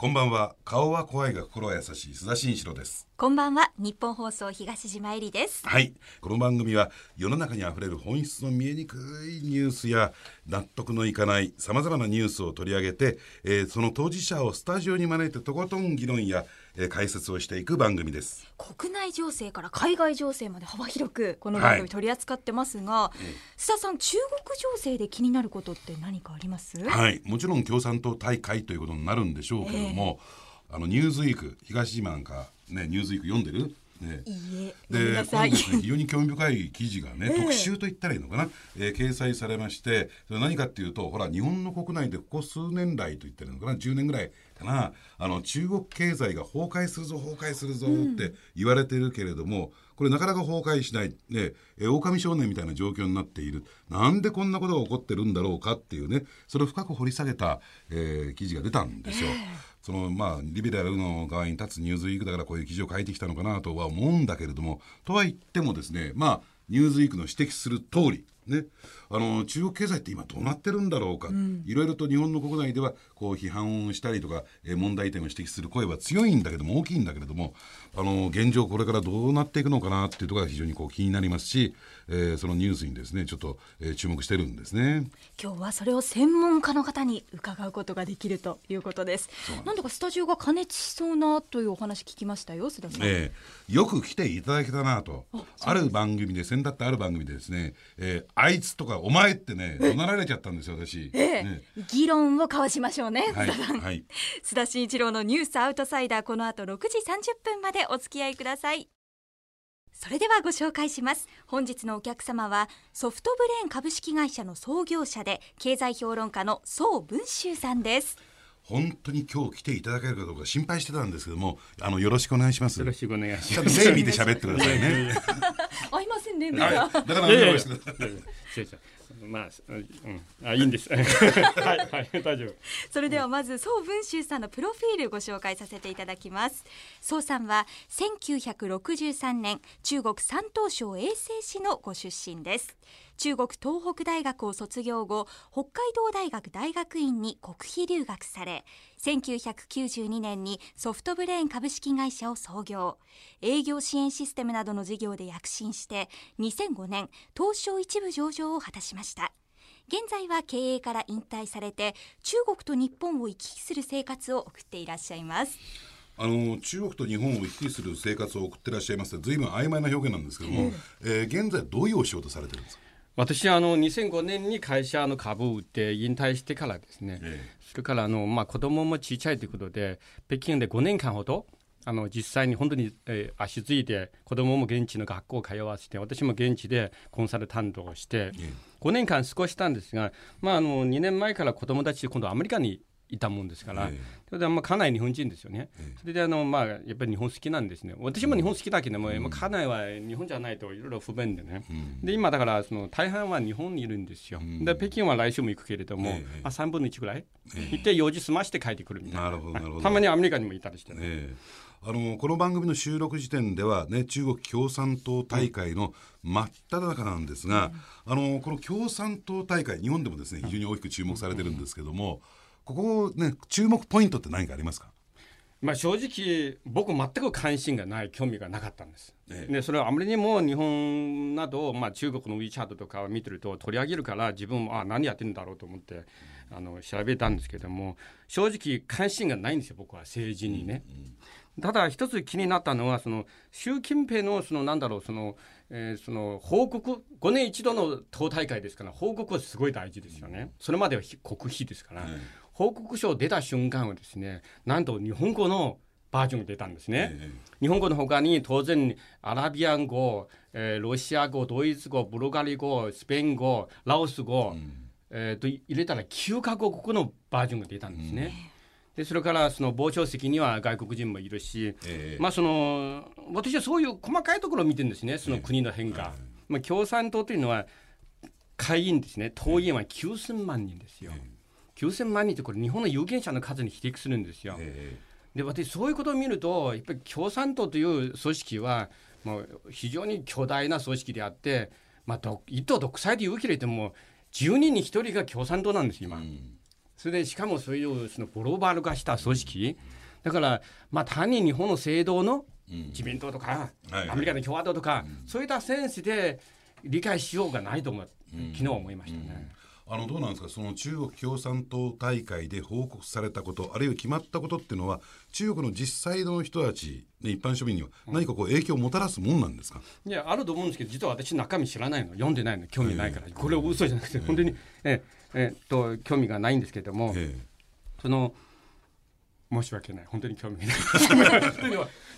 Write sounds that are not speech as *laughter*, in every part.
こんばんは。顔は怖いが心は優しい須田慎一郎です。こんばんは。日本放送東島えりです。はい。この番組は世の中にあふれる本質の見えにくいニュースや納得のいかないさまざまなニュースを取り上げて、えー、その当事者をスタジオに招いてとことん議論や、えー、解説をしていく番組です。国内情勢から海外情勢まで幅広くこの番組取り扱ってますが、はい、須田さん中国情勢で気になることって何かあります？はい。もちろん共産党大会ということになるんでしょうけども、えーあのニューズウィーク東島なんかねニューズウィーク読んでる？ね、いいで今ね非常に興味深い記事がね、えー、特集と言ったらいいのかな、えー、掲載されましてそれ何かっていうとほら日本の国内でここ数年来と言ってるのかな？10年ぐらいかな。あの中国経済が崩壊するぞ崩壊するぞって言われてるけれども、うん、これなかなか崩壊しない、ね、え狼少年みたいな状況になっている。なんでこんなことが起こってるんだろうかっていうねそれを深く掘り下げた、えー、記事が出たんですよ。そのまあリベラルの側に立つニューズウィークだからこういう記事を書いてきたのかなとは思うんだけれどもとは言ってもですねまあニューズウィークの指摘する通りね、あの中国経済って今どうなってるんだろうか、いろいろと日本の国内ではこう批判をしたりとか、え問題点を指摘する声は強いんだけども大きいんだけれどもあの現状これからどうなっていくのかなっていうところが非常にこう気になりますし、えー、そのニュースにですねちょっと、えー、注目してるんですね。今日はそれを専門家の方に伺うことができるということです。なんだかスタジオが加熱しそうなというお話聞きましたよ須田さん、えー、よく来ていただけたなと。ある番組で先だってある番組でですね、えー、あいつとかお前ってね怒鳴られちゃったんですよ私、ええ。ね、議論を交わしましょうね、はい、須田さん、はい、*laughs* 須田慎一郎のニュースアウトサイダーこの後6時30分までお付き合いください。それではご紹介します。本日のお客様はソフトブレーン株式会社の創業者で経済評論家の宋文秋さんです。本当に今日来ていただけるかどうか心配してたんですけども、あのよろしくお願いします。よろしくお願いします。目見て喋ってくださいね。*laughs* 合いませんね、目が。だからお願いしまあ、うん、あ、いいんです。はい、はい、*laughs* 大丈夫。それではまず、宋文秋さんのプロフィールご紹介させていただきます。宋さんは1963年、中国山東省衛生士のご出身です。中国東北大学を卒業後北海道大学大学院に国費留学され1992年にソフトブレーン株式会社を創業。営業支援システムなどの事業で躍進して2005年東証一部上場を果たしました。現在は経営から引退されて中国と日本を行き来する生活を送っていらっしゃいます。あの中国と日本を行き来する生活を送ってらっしゃいますずいぶん曖昧な表現なんですけども、えー、現在どういうお仕事されてるんですか？私あの2005年に会社の株を売って引退してからですね、ええ、それからあの、まあ、子供も小さいということで北京で5年間ほどあの実際に本当に、えー、足ついて子供も現地の学校を通わせて私も現地でコンサルタントをして、え、5年間過ごしたんですが、まあ、あの2年前から子供たち今度アメリカにいたもんですから、えそれでまあ家内日本人ですよね、えそれであの、まあ、やっぱり日本好きなんですね。私も日本好きだけども、うん、まあ、家内は日本じゃないといろいろ不便でね、うん、で今だからその大半は日本にいるんですよ、うん、で北京は来週も行くけれども、えあ3分の1ぐらい、行って用事済まして帰ってくるみたいな。なるほどなるほど。たまにアメリカにもいたりしてね、あのこの番組の収録時点では、ね、中国共産党大会の真っ只中なんですが、あのこの共産党大会日本でもですね非常に大きく注目されてるんですけども、ここね注目ポイントって何かありますか？まあ、正直僕全く関心がない興味がなかったんです。ええ、でそれはあまりにも日本など、まあ、中国の WeChat とかを見てると取り上げるから自分もあ何やってるんだろうと思ってあの調べたんですけども正直関心がないんですよ僕は政治にね。ただ一つ気になったのはその習近平のそのなんだろうその、えー、その報告5年一度の党大会ですから報告はすごい大事ですよね。それまでは国費ですから。報告書出た瞬間はですねなんと日本語のバージョンが出たんですね、えー、日本語のほかに当然アラビアン語、えー、ロシア語ドイツ語ブルガリ語スペイン語ラオス語、うん、えー、と入れたら9カ国語のバージョンが出たんですね。うん、でそれからその傍聴席には外国人もいるし、えー、まあその私はそういう細かいところを見てるんですねその国の変化。えー、まあ、共産党というのは会員ですね党員は9000万人ですよ。9000万人ってこれ日本の有権者の数に匹敵するんですよ。で私そういうことを見るとやっぱり共産党という組織はもう非常に巨大な組織であって、まあ、一党独裁で言うけれども10人に1人が共産党なんです今。うんそれでしかもそういうそのグローバル化した組織。だからまあ単に日本の制度の自民党とか、アメリカの共和党とか、そういったセンスで理解しようがないと思う、昨日思いましたね。あのどうなんですか？その中国共産党大会で報告されたことあるいは決まったことっていうのは中国の実際の人たち、ね、一般庶民には何かこう影響をもたらすもんなんですか、いやあると思うんですけど実は私中身知らないの。読んでないの。興味ないから、えー、これは嘘じゃなくて、えー、本当に、ええっと興味がないんですけれども、えー、その申し訳ない。本当に興味がない。*laughs*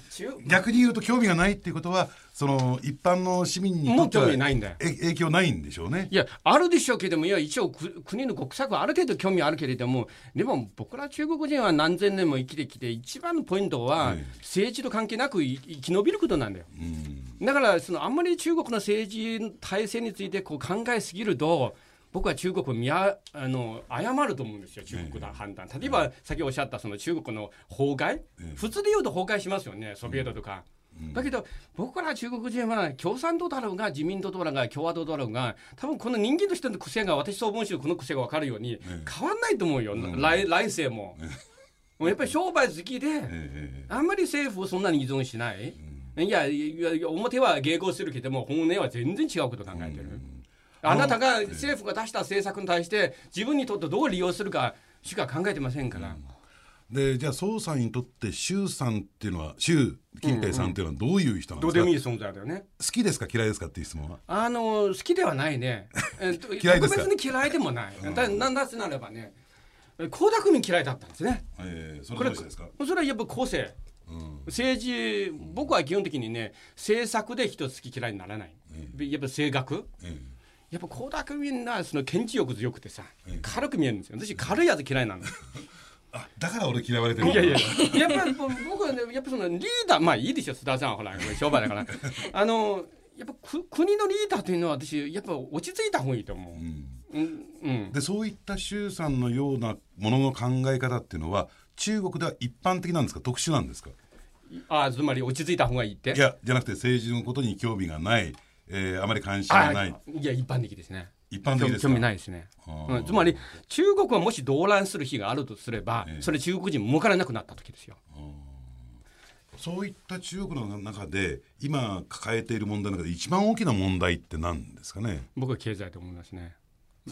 逆に言うと興味がないっていうことはその一般の市民にとっては影響ないんでしょうね。いやあるでしょうけどもいや一応国の国策はある程度興味あるけれどもでも僕ら中国人は何千年も生きてきて一番のポイントは政治と関係なく生き延びることなんだよ、だからそのあんまり中国の政治体制についてこう考えすぎると僕は中国見ああの謝ると思うんですよ、中国の判断。例えば、先おっしゃったその中国の崩壊、普通で言うと崩壊しますよね、ソビエトとか。だけど、僕ら中国人は共産党だろうが、自民党だろうが、共和党だろうが、多分この人間としての癖が、私と文集この癖が分かるように、変わんないと思うよ、来来世も。もうやっぱり商売好きで、あんまり政府をそんなに依存しない。いや、いや表は迎合するけども、本音は全然違うこと考えてる。あなたが政府が出した政策に対して自分にとってどう利用するかしか考えてませんから。でじゃあ総裁にとって習さんっていうのは習近平さんっていうのはどういう人なんですか、うんうん、どうでもいい存在だよね。好きですか？嫌いですかっていう質問は？あの好きではないね。*laughs* 嫌いですか？別に嫌いでもない、うん、だなんだとなればね江沢民嫌いだったんですね、えー、それはですか？それはやっぱ個性、うん、政治僕は基本的にね政策で人好き嫌いにならない、えー、やっぱ政学、えーやっぱ倖田來未なその検知欲強くてさ、軽く見えるんですよ。私軽いやつ嫌いなの。*laughs* あだから俺嫌われてるいやいやや。っぱり僕はねやっぱそのリーダーまあいいでしょ須田さんほら商売だから。*laughs* あのやっぱく国のリーダーというのは私やっぱ落ち着いた方がいいと思う、うん。うんうん、でそういった習さんのようなものの考え方っていうのは中国では一般的なんですか？特殊なんですか？あつまり落ち着いた方がいいって？いやじゃなくて政治のことに興味がないえー、あまり関心がない。いや一般的ですね。一般的です興味ないですね、うん、つまり中国はもし動乱する日があるとすれば、えー、それ中国人儲からなくなった時ですよ。そういった中国の中で今抱えている問題の中で一番大きな問題って何ですかね？僕は経済と思いますね。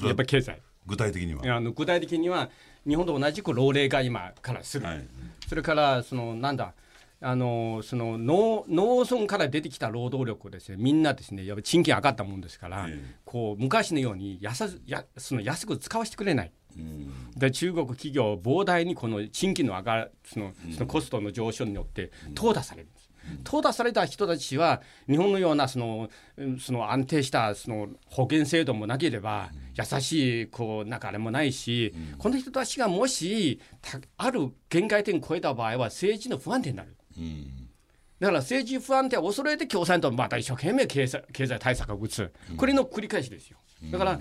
やっぱり経済。具体的には。あの具体的には日本と同じく老齢化今からする、はい、それからそのなんだあのその農農村から出てきた労働力をですねみんなですねやっぱ賃金上がったもんですから、えー、こう昔のように安やその安く使わせてくれない。うん、で中国企業膨大にこの賃金の上がそのそのコストの上昇によって淘汰されるんです。淘汰された人たちは日本のようなそのその安定したその保険制度もなければ優しいこうなんかあれもないし、この人たちがもしある限界点を超えた場合は政治の不安定になる。だから政治不安定を恐れて共産党また一生懸命経済経済対策を打つ、これの繰り返しですよ。だから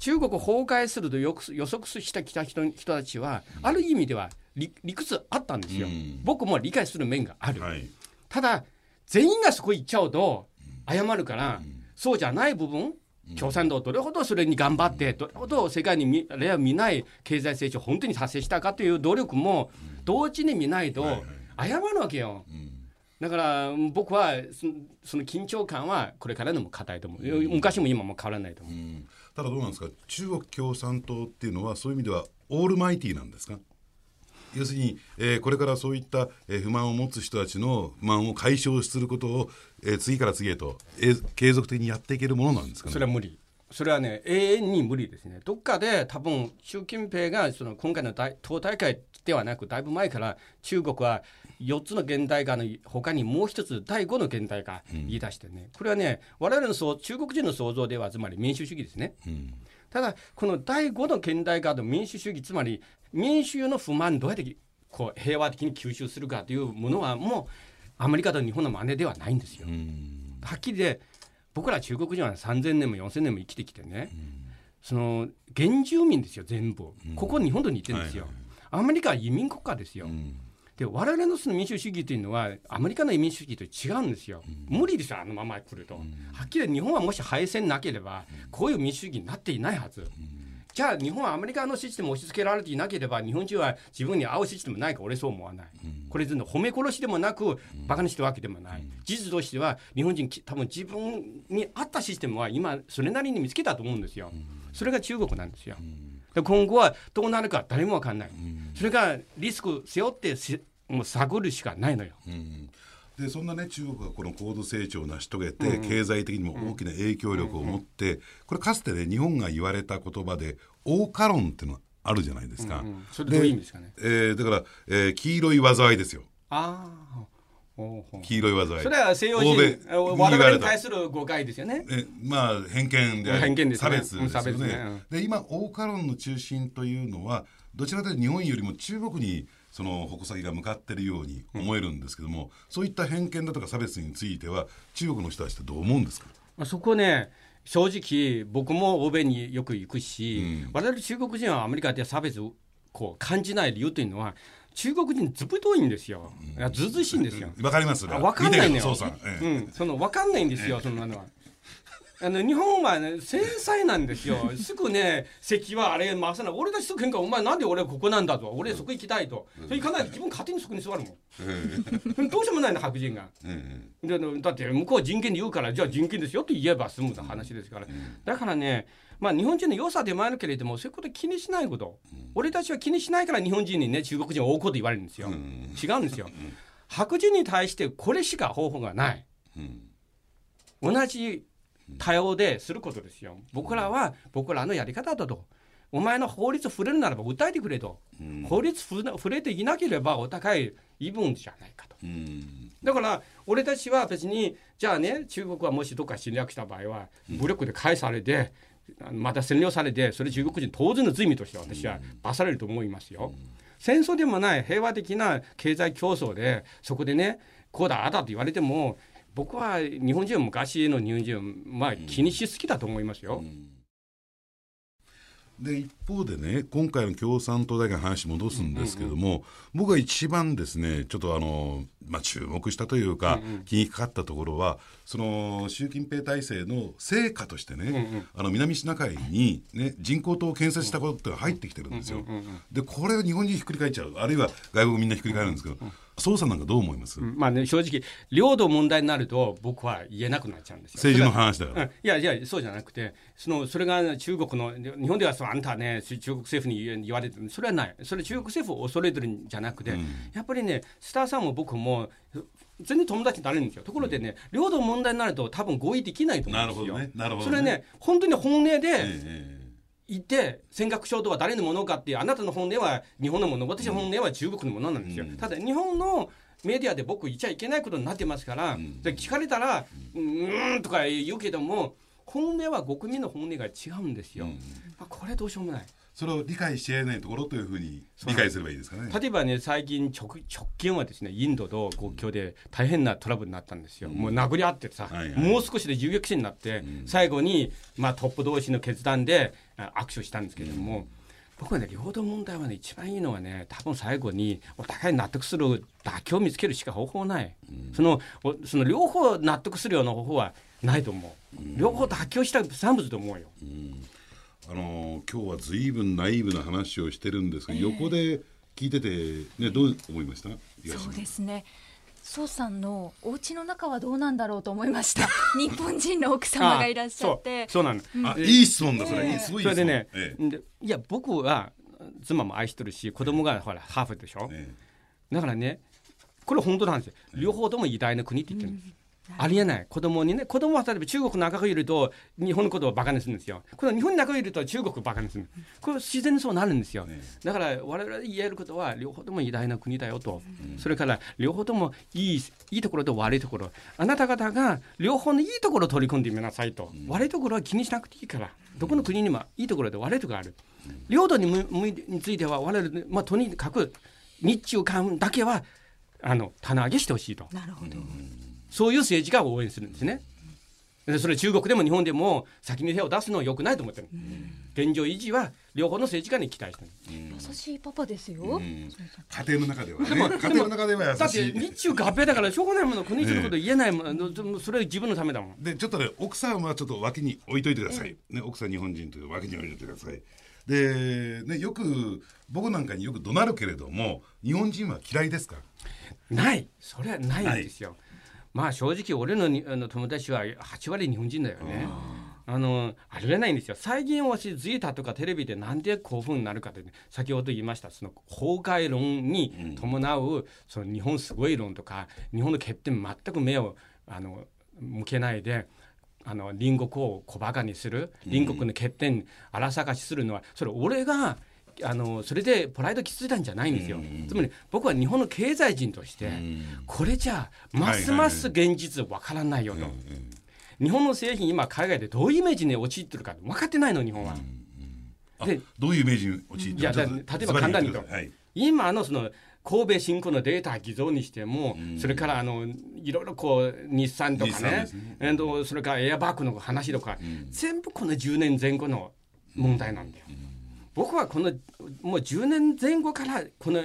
中国崩壊すると予測してきた人人たちは、ある意味では理理屈あったんですよ。僕も理解する面がある。はい、ただ、全員がそこ行っちゃうと謝るから、そうじゃない部分、共産党どれほどそれに頑張って、どれほど世界に見例は見ない経済成長を本当に達成したかという努力も同時に見ないと、謝るわけよ。だから僕はその緊張感はこれからのも硬いと思う、うん、昔も今も変わらないと思う、うん、ただどうなんですか？中国共産党っていうのはそういう意味ではオールマイティーなんですか？要するに、えー、これからそういった、えー、不満を持つ人たちの不満を解消することを、えー、次から次へと、えー、継続的にやっていけるものなんですか、ね、それは無理。それはね永遠に無理ですね。どっかで多分習近平がその今回の党大会ではなくだいぶ前から中国は4つの現代化のほかにもう一つ第5の現代化言い出してね、これはね我々のそう中国人の想像ではつまり民主主義ですね、うん、ただこの第5の現代化の民主主義つまり民衆の不満どうやってこう平和的に吸収するかというものはもうアメリカと日本の真似ではないんですよ。うん、はっきりで僕ら中国人は3000年も4000年も生きてきてね、うん、その原住民ですよ全部、ここ日本と似てるんですよ、はいはいアメリカは移民国家ですよ、で我々のその民主主義というのはアメリカの民主主義と違うんですよ、うん、無理ですよあのまま来ると、うん、はっきり日本はもし敗戦なければ、こういう民主主義になっていないはず、じゃあ日本はアメリカのシステムを押し付けられていなければ日本人は自分に合うシステムないか俺そう思わない、うん、これ全然褒め殺しでもなくバカにしてるわけでもない、うん、事実としては日本人多分自分に合ったシステムは今それなりに見つけたと思うんですよ、それが中国なんですよ、今後はどうなるか誰も分かんない、それがリスク背負ってもう探るしかないのよ、でそんなね中国がこの高度成長を成し遂げて、うん、経済的にも大きな影響力を持って、これかつてね日本が言われた言葉で「欧化論」っていうのがあるじゃないですか。うんうん、それどういう意味ですかね。えー、だから、えー、黄色い災いですよ。ああ。黄色い災い。それは西洋人、我々に対する誤解ですよね。えまあ偏見で偏見です、ね、差別ですよね。ねで今欧化論の中心というのはどちらかというと日本よりも中国にその矛先が向かってるように思えるんですけども、うん、そういった偏見だとか差別については中国の人たちってどう思うんですか？そこね正直僕も欧米によく行くし、うん、我々中国人はアメリカで差別をこう感じない理由というのは中国人ずぶといんですよ。ずずしいんですよ。わかります。わかんないのよ。ええ、うん、そのわかんないんですよ。そんなのは。あの日本はね繊細なんですよ。*laughs* すぐね席はあれ回さない。俺たちと喧嘩お前なんで俺ここなんだと。俺そこ行きたいと、それ行かないと自分勝手にそこに座るもん、どうしようもないの白人が、でだって向こう人権で言うからじゃあ人権ですよって言えば済む話ですから、だからねまあ、日本人の良さでもあるけれどもそういうこと気にしないこと、俺たちは気にしないから日本人にね中国人を追うこと言われるんですよ、違うんですよ、白人に対してこれしか方法がない、同じ多様ですることですよ。僕らは僕らのやり方だと。お前の法律触れるならば訴えてくれと、うん、法律触れていなければお互い異分じゃないかと、うん、だから俺たちは別にじゃあね中国はもしどっか侵略した場合は武力で返されて、また占領されてそれ中国人当然の罪として私は罰されると思いますよ。戦争でもない平和的な経済競争でそこでねこうだあだと言われても僕は日本人は昔の日本人はまあ気にしすぎだと思いますよ。で一方でね今回の共産党だけの話戻すんですけども、うんうん、僕が一番ですねちょっとあの、まあ、注目したというか、うんうん、気にかかったところはその習近平体制の成果としてね、うんうん、あの南シナ海に、ね、人工島を建設したことが入ってきてるんですよ。でこれを日本人ひっくり返っちゃうあるいは外国みんなひっくり返るんですけど。捜査なんかどう思います、うん、まあね、正直、領土問題になると、僕は言えなくなっちゃうんですよ。政治の話だから。いやいや、そうじゃなくて、そのそれが中国の、日本ではそうあんたね、中国政府に言われてる、それはない、それ中国政府を恐れてるんじゃなくて、うん、やっぱりね、スターさんも僕も、全然友達になれるんですよ。ところでね、領土問題になると、多分合意できないと思うんですよ。なるほどね。なるほど、ね、それね、本当に本音で、えーいて尖閣諸島は誰のものかっていうあなたの本音は日本のもの私の本音は中国のものなんですよ、うん、ただ日本のメディアで僕言っちゃいけないことになってますから、うん、で聞かれたら「うん」とか言うけども本音は国民の本音が違うんですよ、うん、まあ、これどうしようもない。それを理解しえないところというふうに理解すればいいですかね。例えばね、最近直直近はですね、インドと国境で大変なトラブルになったんですよ。うん、もう殴り合ってさ、はいはい、もう少しで銃撃戦になって、うん、最後に、まあ、トップ同士の決断で握手したんですけれども、うん僕はね領土問題はね一番いいのはね多分最後にお互い納得する妥協を見つけるしか方法ない、うん、そのその両方納得するような方法はないと思う、うん、両方妥協した産物と思うよ、うん、あの今日は随分ナイーブな話をしてるんですが、えー、横で聞いててねどう思いました？そうですね宋さんのお家の中はどうなんだろうと思いました。*laughs* 日本人の奥様がいらっしゃって。そう。なの、うん、あいい質問だそれ、えー、すごいそれでね、ええ、いや僕は妻も愛してるし子供がほらハーフでしょ、えだからねこれ本当なんですよ。両方とも偉大な国って言ってる。んです、うんありえない。子供にね子供は例えば中国の中がいると日本のことをバカにするんですよ。この日本の中がいると中国をバカにする。これ自然にそうなるんですよ、だから我々言えることは両方とも偉大な国だよと、うん、それから両方ともいいいいところと悪いところ。あなた方が両方のいいところを取り込んでみなさいと、うん、悪いところは気にしなくていいから。どこの国にもいいところで悪いところがある、領土にについては我々、まあ、とにかく日中韓だけはあの棚上げしてほしいと。なるほど、そういう政治家を応援するんですね。それ中国でも日本でも先に手を出すのはよくないと思ってる、現状維持は両方の政治家に期待してる、優しいパパですよ、家庭の中ではね。家庭の中では優しい。だって日中合併だからしょうがないもの国にすること言えないもの、それは自分のためだもん。でちょっとね奥さんはちょっと脇に置いといてください、ね、奥さん日本人という脇に置いといてください。で、ね、よく僕なんかによく怒鳴るけれども日本人は嫌いですか？ない。それはないんですよ。まあ正直俺のにあの友達は8割日本人だよね。あのありえないんですよ。最近私ツイッターとかテレビでなんで興奮になるかって、ね、先ほど言いましたその崩壊論に伴う、その日本すごい論とか日本の欠点全く目をあの向けないであの隣国を小バカにする隣国の欠点荒探しするのはそれ俺があのそれでプライド気づいたんじゃないんですよ、つまり僕は日本の経済人として、これじゃますます現実わからないよと、日本の製品今海外でどういうイメージに陥ってるか分かってないの日本は。でどういうイメージに陥ってるか例えば簡単に言うと、はい、今のその神戸新興のデータ偽造にしても、うん、それからあのいろいろこう日産とかねね、うそれからエアバッグの話とか、うん、全部この10年前後の問題なんだよ。うん、僕はこのもう10年前後からこの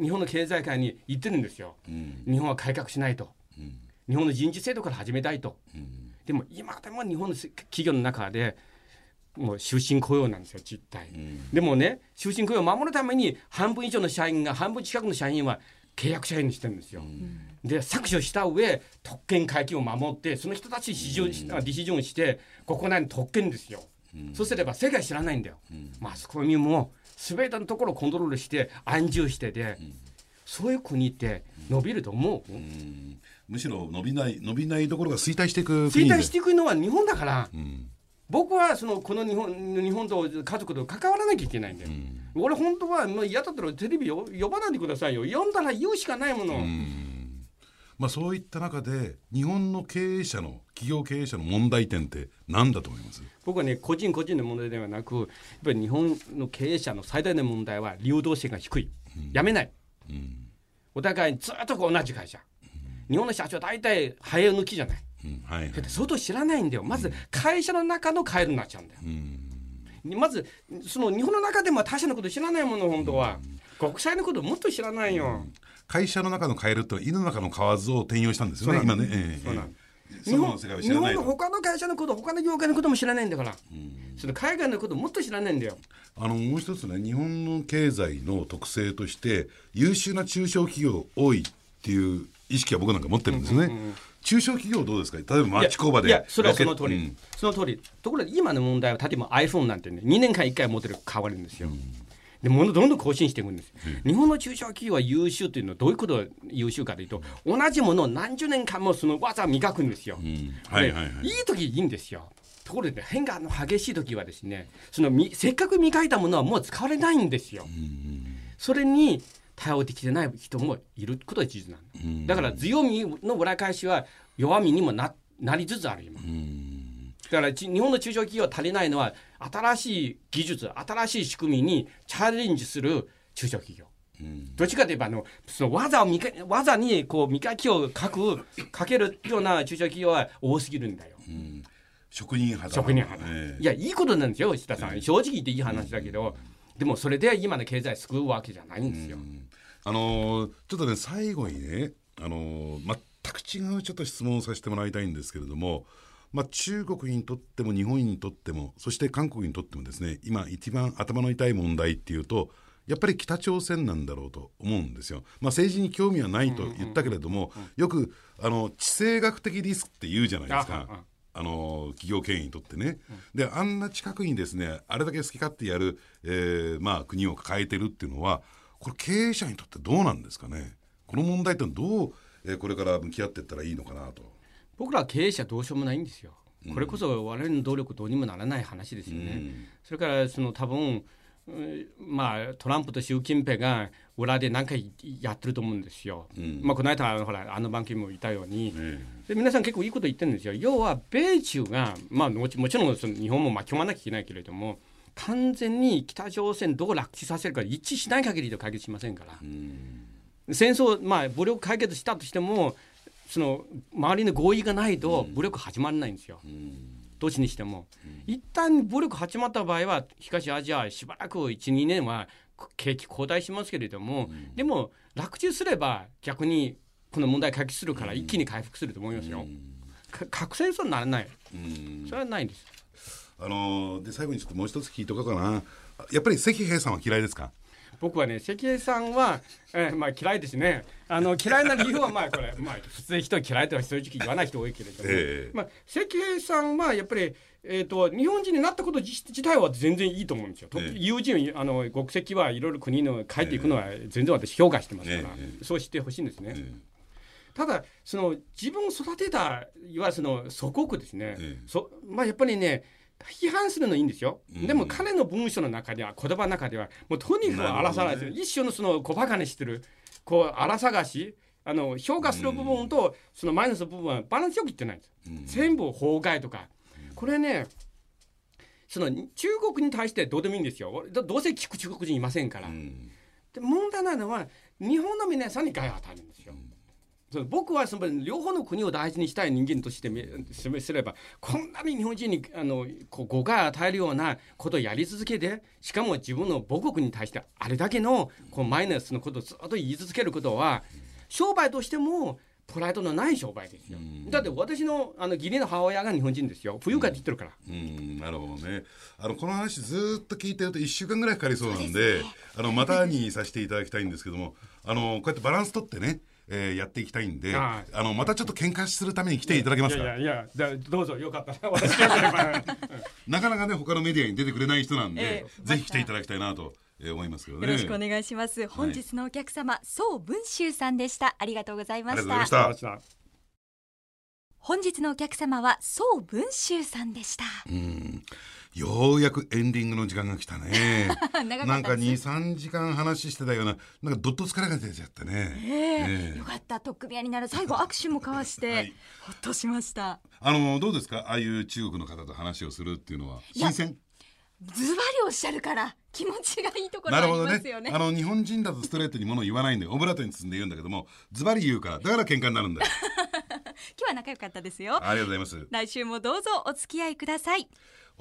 日本の経済界に言ってるんですよ。日本は改革しないと、日本の人事制度から始めたいと。でも今でも日本の企業の中でもう終身雇用なんですよ実態、うん、でもね終身雇用を守るために半分以上の社員が半分近くの社員は契約社員にしてるんですよ、うん、で削除した上特権階級を守ってその人たち市場、うん、ディシジョンして国内の特権ですよ、そうすれば世界知らないんだよ、マスコミも全てのところをコントロールして安住してで、そういう国って伸びると思う、むしろ伸びない伸びないところが衰退していく衰退していくのは日本だから、うん、僕はそのこの日本日本と家族と関わらなきゃいけないんだよ、うん、俺本当はもう嫌だったらテレビを呼ばないでくださいよ。読んだら言うしかないもの、うん、まあ、そういった中で日本の経営者の企業経営者の問題点って何だと思います？僕はね個人個人の問題ではなくやっぱり日本の経営者の最大の問題は流動性が低い、やめない、お互いずっと同じ会社。日本の社長は大体早抜きじゃない。うん。はいはい、相当知らないんだよ。まず会社の中のカエルになっちゃうんだよ。うん、まずその日本の中でも他社のこと知らないもの本当は、うん、国際のこともっと知らないよ。会社の中のカエルと犬の中の蛙を転用したんですよね今ね。えー、そうなん日本日本の他の会社のこと他の業界のことも知らないんだから、うん、その海外のこともっと知らないんだよ。あのもう一つね日本の経済の特性として優秀な中小企業多いっていう意識は僕なんか持ってるんですね。うんうんうん中小企業どうですか？例えば町工場で。いやそれはその通り、うん、その通り。ところで今の問題は例えば iPhone なんてね2年間1回モデル変わるんですよ、うん、で物どんどん更新していくんです、うん、日本の中小企業は優秀というのはどういうことが優秀かというと同じものを何十年間もその技を磨くんですよ、はいはいはい、いい時いいんですよ。ところで、ね、変化の激しい時はですねそのみせっかく磨いたものはもう使われないんですよ、それに対応できてない人もいることは事実なの、だ。から強みの裏返しは弱みにもななりつつある今、だから日本の中小企業足りないのは新しい技術新しい仕組みにチャレンジする中小企業。どっちかといえばあのその技を磨技にこう磨きをかくかけるような中小企業は多すぎるんだよ。職人派職人派、えー、いやいいことなんですよ石田さん、えー、正直言っていい話だけど、でもそれで今の経済救うわけじゃないんですよ。あのー、ちょっとね最後にね、あのー、全く違うちょっと質問をさせてもらいたいんですけれども、まあ、中国にとっても日本にとってもそして韓国にとってもですね今一番頭の痛い問題っていうとやっぱり北朝鮮なんだろうと思うんですよ。まあ、政治に興味はないと言ったけれども、よくあの地政学的リスクって言うじゃないですか。あの企業経営にとってね、であんな近くにですねあれだけ好き勝手やる、えーまあ、国を抱えてるっていうのはこれ経営者にとってどうなんですかね。この問題ってどう、えー、これから向き合っていったらいいのかなと僕ら経営者どうしようもないんですよ。これこそ我々の努力どうにもならない話ですよね、うん、それからその多分まあ、トランプと習近平が裏で何回やってると思うんですよ。うん、まあ、この間ほらあの番組もいたように、で皆さん結構いいこと言ってるんですよ。要は米中が、まあ、もちろんその日本も巻き込まなきゃいけないけれども完全に北朝鮮どう落地させるか一致しない限りで解決しませんから、戦争、まあ、武力解決したとしてもその周りの合意がないと武力始まらないんですよ。どっちにしても、一旦武力始まった場合は東アジアしばらく12年は景気後退しますけれども、でも落地すれば逆にこの問題解決するから一気に回復すると思いますよ。核戦争にならない、それはないんです。あので最後にちょっともう一つ聞いとこうかな。やっぱり関平さんは嫌いですか？僕はね関平さんは、えー、まあ嫌いですね。あの嫌いな理由はまあこれ、まあ、普通人嫌いとは正直言わない人多いけれども、えー、まあ、関平さんはやっぱりえーと、日本人になったこと自体は全然いいと思うんですよ。え友人あの国籍はいろいろ国の帰っていくのは全然私評価してますから、えそうしてほしいんですね。ただその自分を育てたいわゆるその祖国ですね、そまあ、やっぱりね批判するのいいんですよ、でも彼の文章の中では言葉の中ではもうとにかく荒探し、ね、一緒のその小バカにしてるこう荒探しあの評価する部分とそのマイナスの部分はバランスよく言ってないんです、全部崩壊とか。これねその中国に対してどうでもいいんですよ。どうせ聞く中国人いませんから、で問題なのは日本の皆さんに害を与えるんですよ、そ僕はその両方の国を大事にしたい人間としてすればこんなに日本人にあのこう誤解を与えるようなことをやり続けてしかも自分の母国に対してあれだけのこうマイナスのことをずっと言い続けることは商売としてもプライドのない商売ですよ、だって私のあの義理の母親が日本人ですよ。不愉快って言ってるから、うん、うん、なるほどね。あのこの話ずっと聞いてると1週間ぐらいかかりそうなんで、ね、あのまたにさせていただきたいんですけどもあのこうやってバランス取ってねえー、やっていきたいんで、あのまたちょっと喧嘩するために来ていただけますか？いやいやいやどうぞよかったら私 *laughs* なかなかね他のメディアに出てくれない人なんで、えー、ぜひ来ていただきたいなと。えー、思いますけどね。よろしくお願いします。本日のお客様、はい、宋文秀さんでした。ありがとうございました。ありがとうございました。本日のお客様は宋文秀さんでした。うんようやくエンディングの時間が来たね。*laughs* なんか23時間話してたようななんかどっと疲れが出ちゃってね、え。ー、え。ー、よかった。とっくみ合いになる。最後握手も交わして、はい、ほっとしました。あのどうですか？ああいう中国の方と話をするっていうのは新鮮？ズバリおっしゃるから気持ちがいいところありますよね。ねあの日本人だとストレートにもの言わないんでオブラートに包んで言うんだけどもズバリ言うからだから喧嘩になるんだよ。*laughs* 今日は仲良かったですよ。ありがとうございます。来週もどうぞお付き合いください。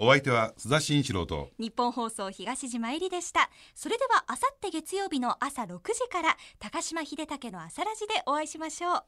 お相手は須田慎一郎と日本放送東島えりでした。それではあさって月曜日の朝6時から高島秀武の朝ラジでお会いしましょう。